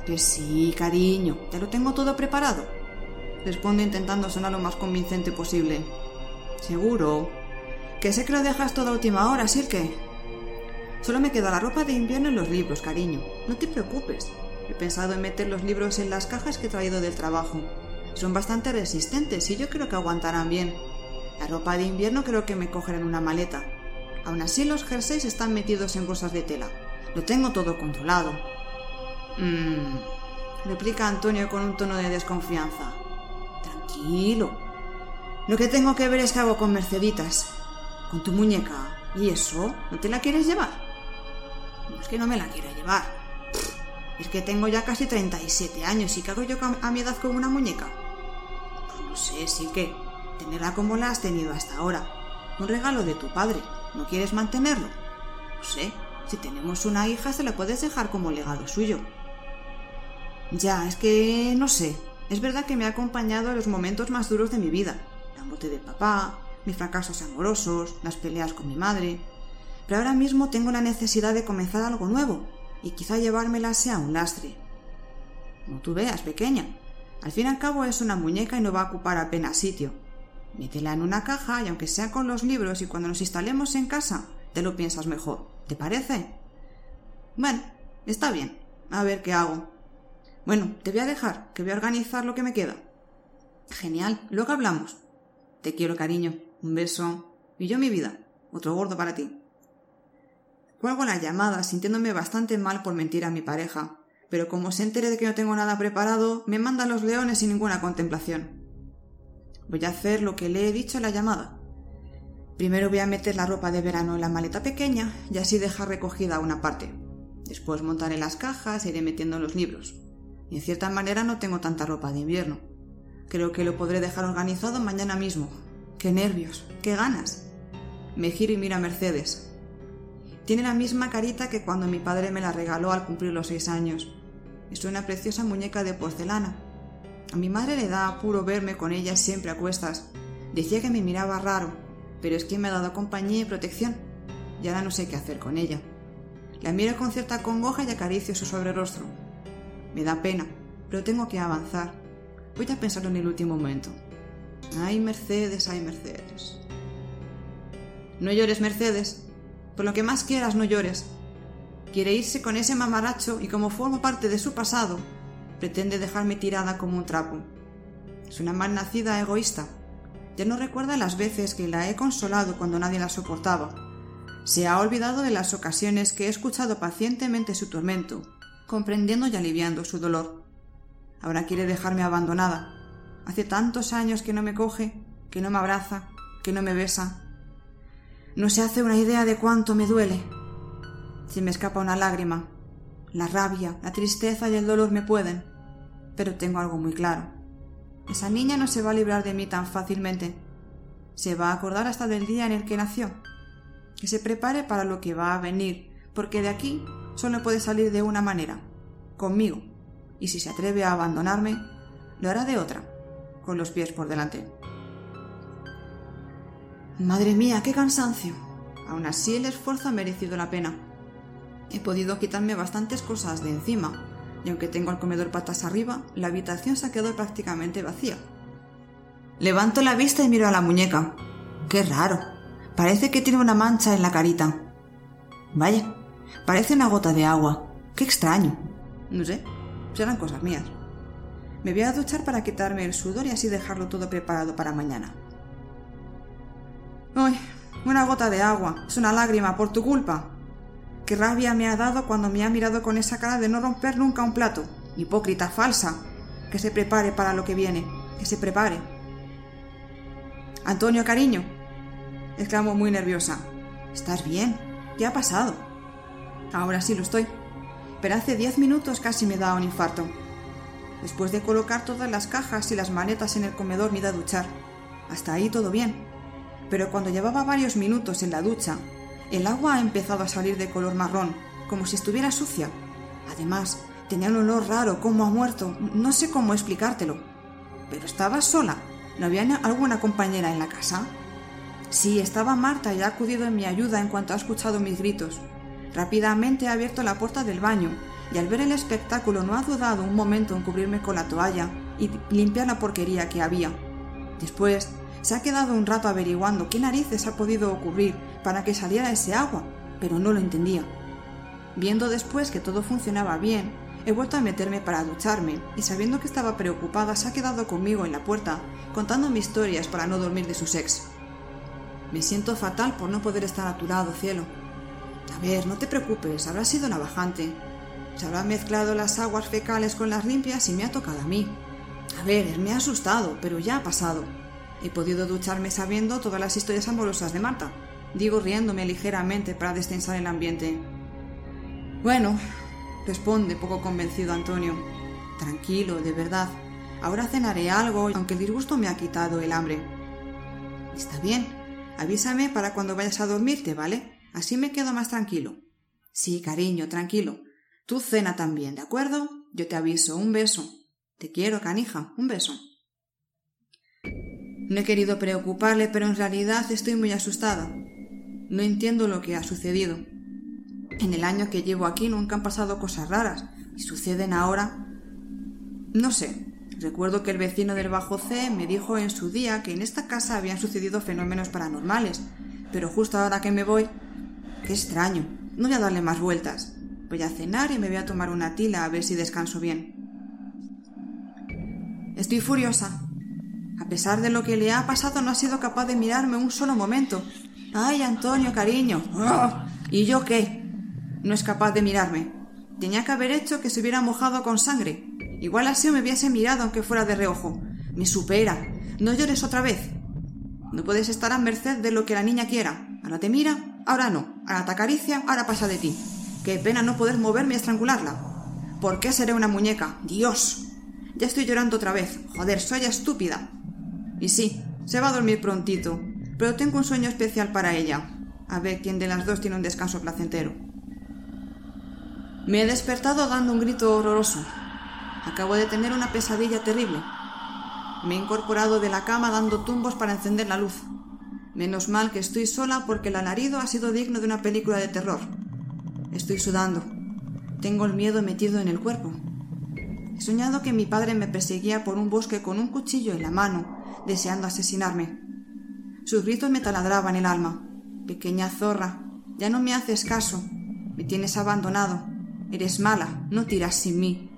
Que sí, cariño, ya lo tengo todo preparado. Responde intentando sonar lo más convincente posible. ¿Seguro? Que sé que lo dejas toda última hora, Silke. Solo me queda la ropa de invierno y los libros, cariño. No te preocupes. He pensado en meter los libros en las cajas que he traído del trabajo. Son bastante resistentes y yo creo que aguantarán bien. La ropa de invierno creo que me cogerán una maleta. Aún así los jerseys están metidos en bolsas de tela. Lo tengo todo controlado. Mmm. replica Antonio con un tono de desconfianza. Tranquilo. Lo que tengo que ver es qué hago con Merceditas. Con tu muñeca. ¿Y eso? ¿No te la quieres llevar? No es que no me la quiera llevar. Es que tengo ya casi 37 años y ¿qué hago yo a mi edad con una muñeca? Pues no sé, sí que tenerla como la has tenido hasta ahora. Un regalo de tu padre. ¿No quieres mantenerlo? No sé. Si tenemos una hija se la puedes dejar como legado suyo. Ya, es que no sé. Es verdad que me ha acompañado en los momentos más duros de mi vida. La muerte de papá, mis fracasos amorosos, las peleas con mi madre. Pero ahora mismo tengo la necesidad de comenzar algo nuevo y quizá llevármela sea un lastre. Como tú veas, pequeña. Al fin y al cabo es una muñeca y no va a ocupar apenas sitio. Métela en una caja y aunque sea con los libros y cuando nos instalemos en casa, te lo piensas mejor. ¿Te parece? Bueno, está bien. A ver qué hago. Bueno, te voy a dejar, que voy a organizar lo que me queda. Genial, luego hablamos. Te quiero, cariño. Un beso. Y yo mi vida. Otro gordo para ti. Cuelgo la llamada, sintiéndome bastante mal por mentir a mi pareja, pero como se entere de que no tengo nada preparado, me manda a los leones sin ninguna contemplación. Voy a hacer lo que le he dicho en la llamada. Primero voy a meter la ropa de verano en la maleta pequeña y así dejar recogida una parte. Después montaré las cajas e iré metiendo los libros. Y en cierta manera no tengo tanta ropa de invierno. Creo que lo podré dejar organizado mañana mismo. ¡Qué nervios! ¡Qué ganas! Me giro y miro a Mercedes. Tiene la misma carita que cuando mi padre me la regaló al cumplir los seis años. Es una preciosa muñeca de porcelana. A mi madre le da apuro verme con ella siempre a cuestas. Decía que me miraba raro, pero es que me ha dado compañía y protección. Y ahora no sé qué hacer con ella. La miro con cierta congoja y acaricio su suave rostro. Me da pena, pero tengo que avanzar. Voy a pensarlo en el último momento. Ay, Mercedes, ay, Mercedes. No llores, Mercedes. Por lo que más quieras, no llores. Quiere irse con ese mamaracho y como formo parte de su pasado, pretende dejarme tirada como un trapo. Es una malnacida egoísta. Ya no recuerda las veces que la he consolado cuando nadie la soportaba. Se ha olvidado de las ocasiones que he escuchado pacientemente su tormento, comprendiendo y aliviando su dolor. Ahora quiere dejarme abandonada. Hace tantos años que no me coge, que no me abraza, que no me besa. No se hace una idea de cuánto me duele. Se me escapa una lágrima. La rabia, la tristeza y el dolor me pueden. Pero tengo algo muy claro. Esa niña no se va a librar de mí tan fácilmente. Se va a acordar hasta del día en el que nació. Que se prepare para lo que va a venir, porque de aquí solo puede salir de una manera, conmigo. Y si se atreve a abandonarme, lo hará de otra, con los pies por delante. Madre mía, qué cansancio. Aún así el esfuerzo ha merecido la pena. He podido quitarme bastantes cosas de encima, y aunque tengo el comedor patas arriba, la habitación se ha quedado prácticamente vacía. Levanto la vista y miro a la muñeca. Qué raro. Parece que tiene una mancha en la carita. Vaya, parece una gota de agua. Qué extraño. No sé, serán cosas mías. Me voy a duchar para quitarme el sudor y así dejarlo todo preparado para mañana. ¡Ay! Una gota de agua. Es una lágrima por tu culpa. Qué rabia me ha dado cuando me ha mirado con esa cara de no romper nunca un plato. Hipócrita falsa. Que se prepare para lo que viene. Que se prepare. Antonio, cariño. exclamó muy nerviosa. ¿Estás bien? ¿Qué ha pasado? Ahora sí lo estoy. Pero hace diez minutos casi me da un infarto. Después de colocar todas las cajas y las maletas en el comedor me iba a duchar. Hasta ahí todo bien. Pero cuando llevaba varios minutos en la ducha, el agua ha empezado a salir de color marrón, como si estuviera sucia. Además, tenía un olor raro, como a muerto. No sé cómo explicártelo. Pero estaba sola. ¿No había alguna compañera en la casa? Sí, estaba Marta y ha acudido en mi ayuda en cuanto ha escuchado mis gritos. Rápidamente ha abierto la puerta del baño y al ver el espectáculo no ha dudado un momento en cubrirme con la toalla y limpiar la porquería que había. Después se ha quedado un rato averiguando qué narices ha podido ocurrir para que saliera ese agua, pero no lo entendía. Viendo después que todo funcionaba bien, he vuelto a meterme para ducharme y sabiendo que estaba preocupada se ha quedado conmigo en la puerta contándome historias para no dormir de su ex. Me siento fatal por no poder estar a tu lado, cielo. A ver, no te preocupes, habrá sido navajante. Se habrá mezclado las aguas fecales con las limpias y me ha tocado a mí. A ver, me ha asustado, pero ya ha pasado. He podido ducharme sabiendo todas las historias amorosas de Marta. Digo riéndome ligeramente para destensar el ambiente. Bueno, responde poco convencido Antonio. Tranquilo, de verdad. Ahora cenaré algo, aunque el disgusto me ha quitado el hambre. Está bien. Avísame para cuando vayas a dormirte, ¿vale? Así me quedo más tranquilo. Sí, cariño, tranquilo. Tú cena también, ¿de acuerdo? Yo te aviso. Un beso. Te quiero, canija. Un beso. No he querido preocuparle, pero en realidad estoy muy asustada. No entiendo lo que ha sucedido. En el año que llevo aquí nunca han pasado cosas raras, y suceden ahora. No sé. Recuerdo que el vecino del Bajo C me dijo en su día que en esta casa habían sucedido fenómenos paranormales, pero justo ahora que me voy. Qué extraño. No voy a darle más vueltas. Voy a cenar y me voy a tomar una tila a ver si descanso bien. Estoy furiosa. A pesar de lo que le ha pasado, no ha sido capaz de mirarme un solo momento. ¡Ay, Antonio, cariño! ¡Ah! ¿Y yo qué? No es capaz de mirarme. Tenía que haber hecho que se hubiera mojado con sangre. Igual así me hubiese mirado aunque fuera de reojo. Me supera. No llores otra vez. No puedes estar a merced de lo que la niña quiera. Ahora te mira, ahora no. Ahora te acaricia, ahora pasa de ti. Qué pena no poder moverme y estrangularla. ¿Por qué seré una muñeca? ¡Dios! Ya estoy llorando otra vez. Joder, soy estúpida. Y sí, se va a dormir prontito, pero tengo un sueño especial para ella. A ver quién de las dos tiene un descanso placentero. Me he despertado dando un grito horroroso. Acabo de tener una pesadilla terrible. Me he incorporado de la cama dando tumbos para encender la luz. Menos mal que estoy sola porque el alarido ha sido digno de una película de terror. Estoy sudando. Tengo el miedo metido en el cuerpo. He soñado que mi padre me perseguía por un bosque con un cuchillo en la mano, deseando asesinarme. Sus gritos me taladraban el alma. Pequeña zorra, ya no me haces caso. Me tienes abandonado. Eres mala, no tiras sin mí.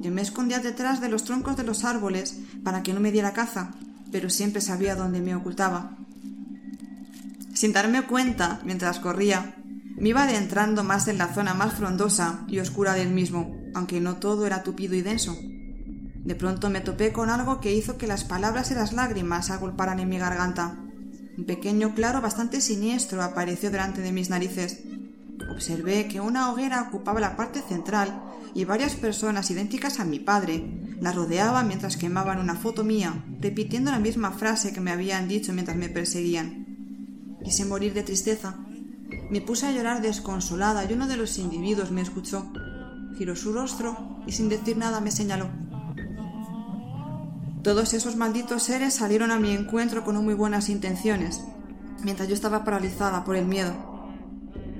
Yo me escondía detrás de los troncos de los árboles para que no me diera caza, pero siempre sabía dónde me ocultaba. Sin darme cuenta, mientras corría, me iba adentrando más en la zona más frondosa y oscura del mismo, aunque no todo era tupido y denso. De pronto me topé con algo que hizo que las palabras y las lágrimas agolparan en mi garganta. Un pequeño claro bastante siniestro apareció delante de mis narices. Observé que una hoguera ocupaba la parte central y varias personas idénticas a mi padre la rodeaban mientras quemaban una foto mía, repitiendo la misma frase que me habían dicho mientras me perseguían. Quise morir de tristeza. Me puse a llorar desconsolada y uno de los individuos me escuchó. Giró su rostro y sin decir nada me señaló. Todos esos malditos seres salieron a mi encuentro con muy buenas intenciones, mientras yo estaba paralizada por el miedo.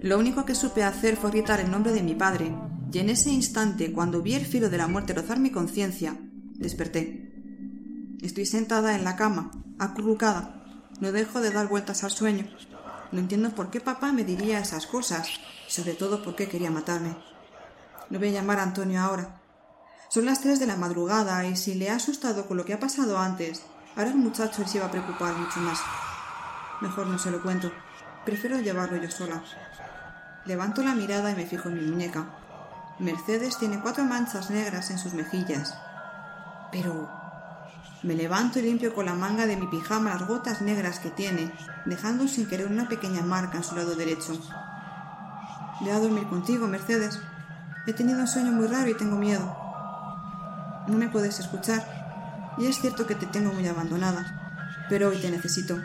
Lo único que supe hacer fue gritar el nombre de mi padre, y en ese instante, cuando vi el filo de la muerte rozar mi conciencia, desperté. Estoy sentada en la cama, acurrucada. No dejo de dar vueltas al sueño. No entiendo por qué papá me diría esas cosas, y sobre todo por qué quería matarme. No voy a llamar a Antonio ahora. Son las tres de la madrugada y si le ha asustado con lo que ha pasado antes, ahora el muchacho se iba a preocupar mucho más. Mejor no se lo cuento. Prefiero llevarlo yo sola. Levanto la mirada y me fijo en mi muñeca. Mercedes tiene cuatro manchas negras en sus mejillas. Pero... Me levanto y limpio con la manga de mi pijama las gotas negras que tiene, dejando sin querer una pequeña marca en su lado derecho. Voy a dormir contigo, Mercedes. He tenido un sueño muy raro y tengo miedo. No me puedes escuchar. Y es cierto que te tengo muy abandonada. Pero hoy te necesito.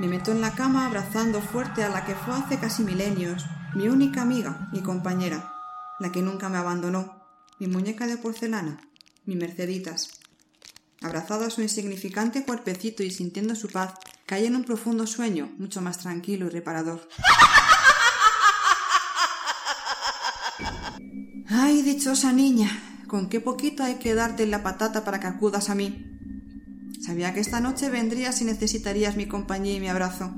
Me meto en la cama abrazando fuerte a la que fue hace casi milenios, mi única amiga y compañera, la que nunca me abandonó, mi muñeca de porcelana, mi Merceditas. Abrazada a su insignificante cuerpecito y sintiendo su paz, caí en un profundo sueño, mucho más tranquilo y reparador. ¡Ay, dichosa niña! Con qué poquito hay que darte la patata para que acudas a mí. Sabía que esta noche vendrías y necesitarías mi compañía y mi abrazo.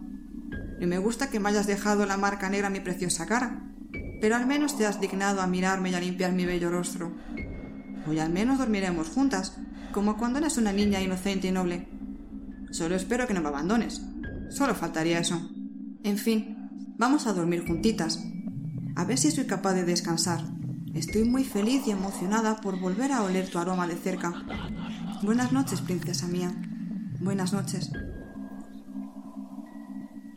No me gusta que me hayas dejado la marca negra en mi preciosa cara, pero al menos te has dignado a mirarme y a limpiar mi bello rostro. Hoy al menos dormiremos juntas, como cuando eras una niña inocente y noble. Solo espero que no me abandones. Solo faltaría eso. En fin, vamos a dormir juntitas. A ver si soy capaz de descansar. Estoy muy feliz y emocionada por volver a oler tu aroma de cerca. Buenas noches, princesa mía. Buenas noches.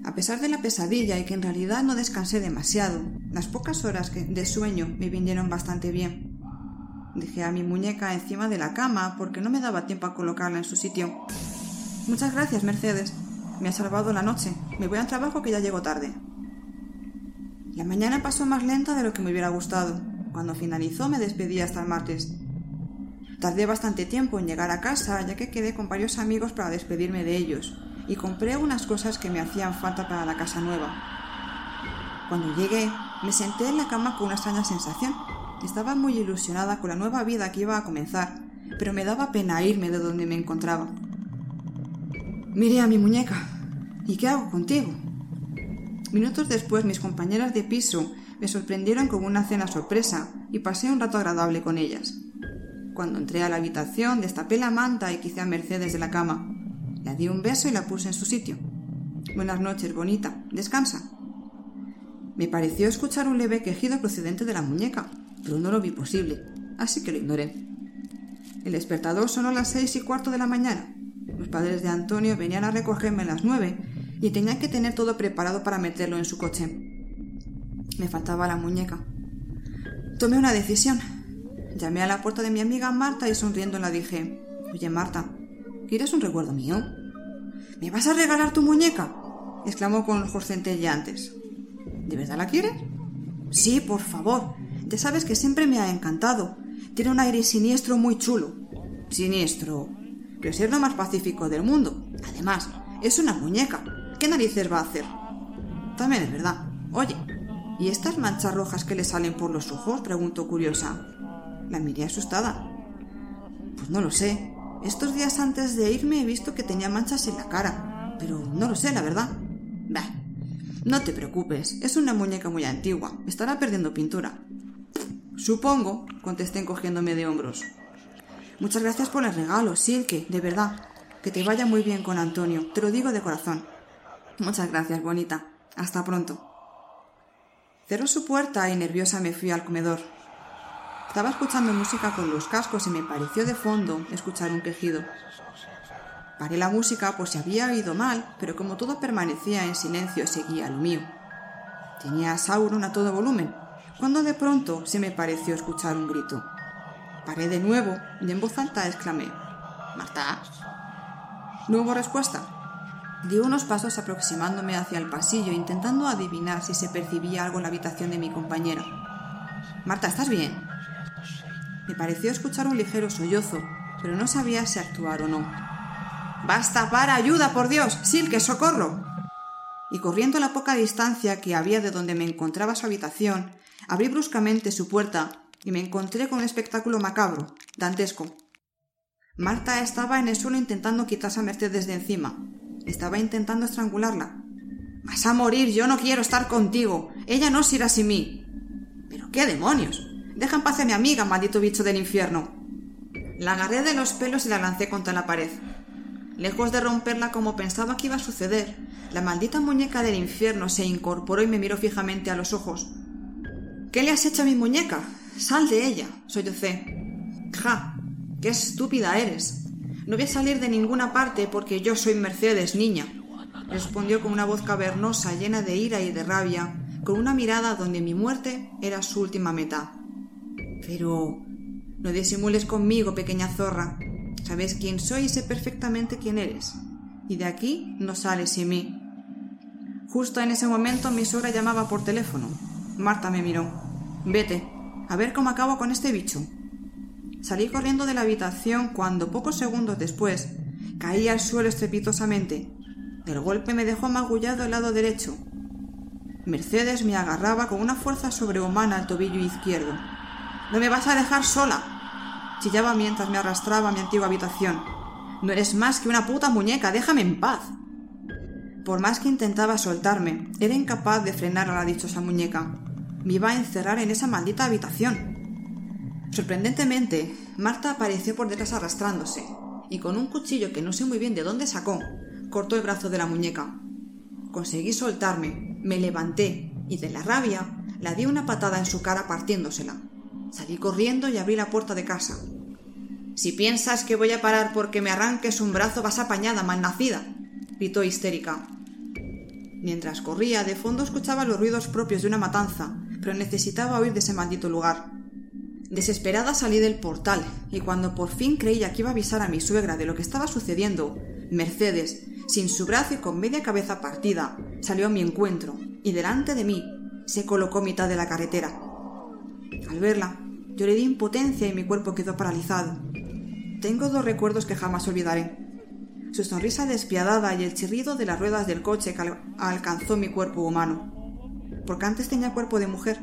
A pesar de la pesadilla y que en realidad no descansé demasiado, las pocas horas de sueño me vinieron bastante bien. Dejé a mi muñeca encima de la cama porque no me daba tiempo a colocarla en su sitio. Muchas gracias, Mercedes. Me ha salvado la noche. Me voy al trabajo que ya llego tarde. La mañana pasó más lenta de lo que me hubiera gustado. Cuando finalizó me despedí hasta el martes. Tardé bastante tiempo en llegar a casa ya que quedé con varios amigos para despedirme de ellos y compré unas cosas que me hacían falta para la casa nueva. Cuando llegué, me senté en la cama con una extraña sensación. Estaba muy ilusionada con la nueva vida que iba a comenzar, pero me daba pena irme de donde me encontraba. Miré a mi muñeca. ¿Y qué hago contigo? Minutos después mis compañeras de piso me sorprendieron con una cena sorpresa y pasé un rato agradable con ellas. Cuando entré a la habitación destapé la manta y quise a Mercedes de la cama. Le di un beso y la puse en su sitio. Buenas noches, bonita. Descansa. Me pareció escuchar un leve quejido procedente de la muñeca, pero no lo vi posible, así que lo ignoré. El despertador sonó a las seis y cuarto de la mañana. Los padres de Antonio venían a recogerme a las nueve y tenía que tener todo preparado para meterlo en su coche. Me faltaba la muñeca. Tomé una decisión. Llamé a la puerta de mi amiga Marta y sonriendo la dije, Oye Marta, ¿quieres un recuerdo mío? ¿Me vas a regalar tu muñeca? exclamó con ojos centelleantes. ¿De verdad la quieres? Sí, por favor. Ya sabes que siempre me ha encantado. Tiene un aire siniestro muy chulo. Siniestro. Pero es lo más pacífico del mundo. Además, es una muñeca. ¿Qué narices va a hacer? También es verdad. Oye, ¿y estas manchas rojas que le salen por los ojos? preguntó curiosa. La miré asustada. Pues no lo sé. Estos días antes de irme he visto que tenía manchas en la cara, pero no lo sé, la verdad. Bah, no te preocupes, es una muñeca muy antigua, estará perdiendo pintura. Supongo, contesté encogiéndome de hombros. Muchas gracias por el regalo, Silke, de verdad. Que te vaya muy bien con Antonio, te lo digo de corazón. Muchas gracias, bonita. Hasta pronto. Cerró su puerta y nerviosa me fui al comedor. Estaba escuchando música con los cascos y me pareció de fondo escuchar un quejido. Paré la música por si había oído mal, pero como todo permanecía en silencio, seguía lo mío. Tenía a Sauron a todo volumen, cuando de pronto se me pareció escuchar un grito. Paré de nuevo y en voz alta exclamé: ¿Marta? No hubo respuesta. Di unos pasos aproximándome hacia el pasillo, intentando adivinar si se percibía algo en la habitación de mi compañera. Marta, ¿estás bien? Me pareció escuchar un ligero sollozo, pero no sabía si actuar o no. Basta, para, ayuda, por Dios. Silke, socorro. Y corriendo a la poca distancia que había de donde me encontraba su habitación, abrí bruscamente su puerta y me encontré con un espectáculo macabro, dantesco. Marta estaba en el suelo intentando quitarse a Mercedes de encima. Estaba intentando estrangularla. Vas a morir, yo no quiero estar contigo. Ella no se irá sin mí. ¿Pero qué demonios? Deja en paz a mi amiga, maldito bicho del infierno. La agarré de los pelos y la lancé contra la pared. Lejos de romperla como pensaba que iba a suceder, la maldita muñeca del infierno se incorporó y me miró fijamente a los ojos. ¿Qué le has hecho a mi muñeca? Sal de ella, sollocé. Ja, qué estúpida eres. No voy a salir de ninguna parte porque yo soy Mercedes, niña, respondió con una voz cavernosa llena de ira y de rabia, con una mirada donde mi muerte era su última meta. Pero no disimules conmigo, pequeña zorra. Sabes quién soy y sé perfectamente quién eres. Y de aquí no sales sin mí. Justo en ese momento mi suegra llamaba por teléfono. Marta me miró. Vete, a ver cómo acabo con este bicho. Salí corriendo de la habitación cuando pocos segundos después caí al suelo estrepitosamente. El golpe me dejó magullado el lado derecho. Mercedes me agarraba con una fuerza sobrehumana al tobillo izquierdo. No me vas a dejar sola, chillaba mientras me arrastraba a mi antigua habitación. No eres más que una puta muñeca, déjame en paz. Por más que intentaba soltarme, era incapaz de frenar a la dichosa muñeca. Me iba a encerrar en esa maldita habitación. Sorprendentemente, Marta apareció por detrás arrastrándose, y con un cuchillo que no sé muy bien de dónde sacó, cortó el brazo de la muñeca. Conseguí soltarme, me levanté, y de la rabia la di una patada en su cara partiéndosela. Salí corriendo y abrí la puerta de casa. Si piensas que voy a parar porque me arranques un brazo, vas apañada, malnacida, gritó histérica. Mientras corría, de fondo escuchaba los ruidos propios de una matanza, pero necesitaba huir de ese maldito lugar. Desesperada salí del portal, y cuando por fin creía que iba a avisar a mi suegra de lo que estaba sucediendo, Mercedes, sin su brazo y con media cabeza partida, salió a mi encuentro, y delante de mí se colocó mitad de la carretera. Al verla, lloré de impotencia y mi cuerpo quedó paralizado. Tengo dos recuerdos que jamás olvidaré. Su sonrisa despiadada y el chirrido de las ruedas del coche que alcanzó mi cuerpo humano. Porque antes tenía cuerpo de mujer.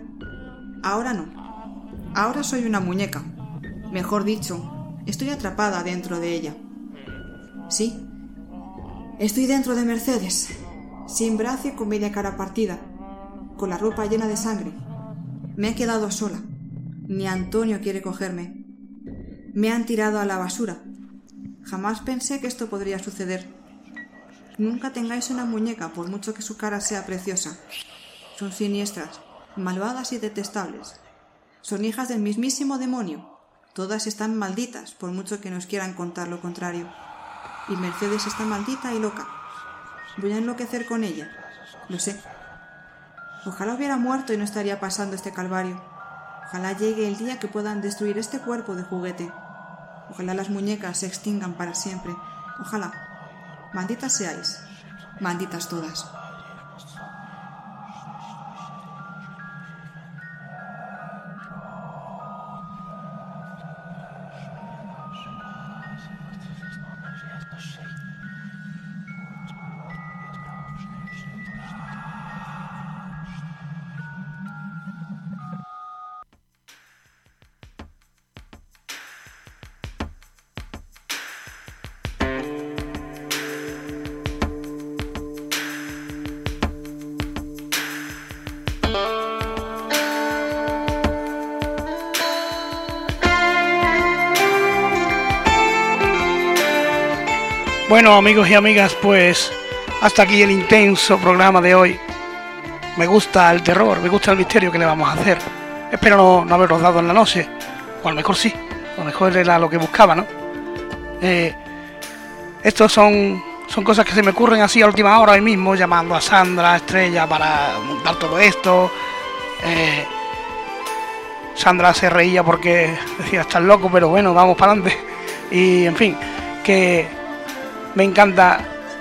Ahora no. Ahora soy una muñeca. Mejor dicho, estoy atrapada dentro de ella. Sí. Estoy dentro de Mercedes, sin brazo y con media cara partida, con la ropa llena de sangre. Me he quedado sola. Ni Antonio quiere cogerme. Me han tirado a la basura. Jamás pensé que esto podría suceder. Nunca tengáis una muñeca por mucho que su cara sea preciosa. Son siniestras, malvadas y detestables. Son hijas del mismísimo demonio. Todas están malditas por mucho que nos quieran contar lo contrario. Y Mercedes está maldita y loca. Voy a enloquecer con ella. Lo sé. Ojalá hubiera muerto y no estaría pasando este calvario. Ojalá llegue el día que puedan destruir este cuerpo de juguete. Ojalá las muñecas se extingan para siempre. Ojalá. Malditas seáis. Malditas todas. Bueno amigos y amigas, pues hasta aquí el intenso programa de hoy. Me gusta el terror, me gusta el misterio que le vamos a hacer. Espero no, haberlos dado en la noche, o a lo mejor sí, a lo mejor era lo que buscaba, ¿no? Eh, Estos son, son cosas que se me ocurren así a última hora hoy mismo, llamando a Sandra, Estrella, para montar todo esto. Eh, Sandra se reía porque decía, estás loco, pero bueno, vamos para adelante. Y en fin, que me encanta,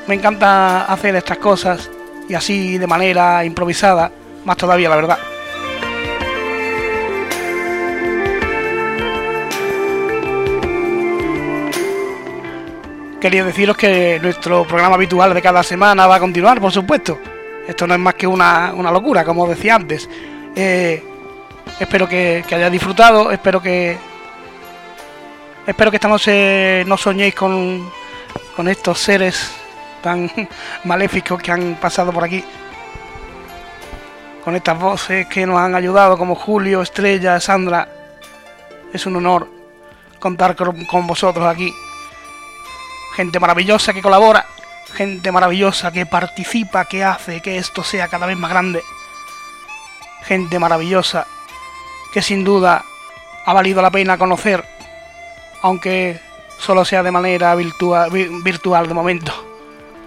me encanta hacer estas cosas y así de manera improvisada, más todavía la verdad. Quería deciros que nuestro programa habitual de cada semana va a continuar, por supuesto. Esto no es más que una, una locura, como decía antes. Eh, espero que, que hayáis disfrutado, espero que espero que esta noche no soñéis con, con estos seres tan maléficos que han pasado por aquí. Con estas voces que nos han ayudado como Julio, Estrella, Sandra. Es un honor contar con, vosotros aquí. Gente maravillosa que colabora, gente maravillosa que participa, que hace que esto sea cada vez más grande. Gente maravillosa que sin duda ha valido la pena conocer, aunque solo sea de manera virtua- vi- virtual de momento.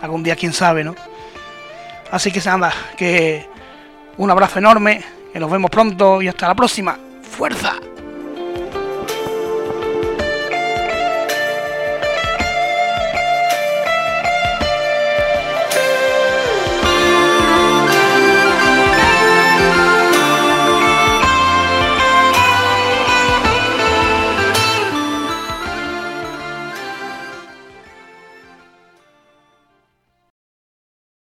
Algún día quién sabe, ¿no? Así que nada, que un abrazo enorme, que nos vemos pronto y hasta la próxima. ¡Fuerza!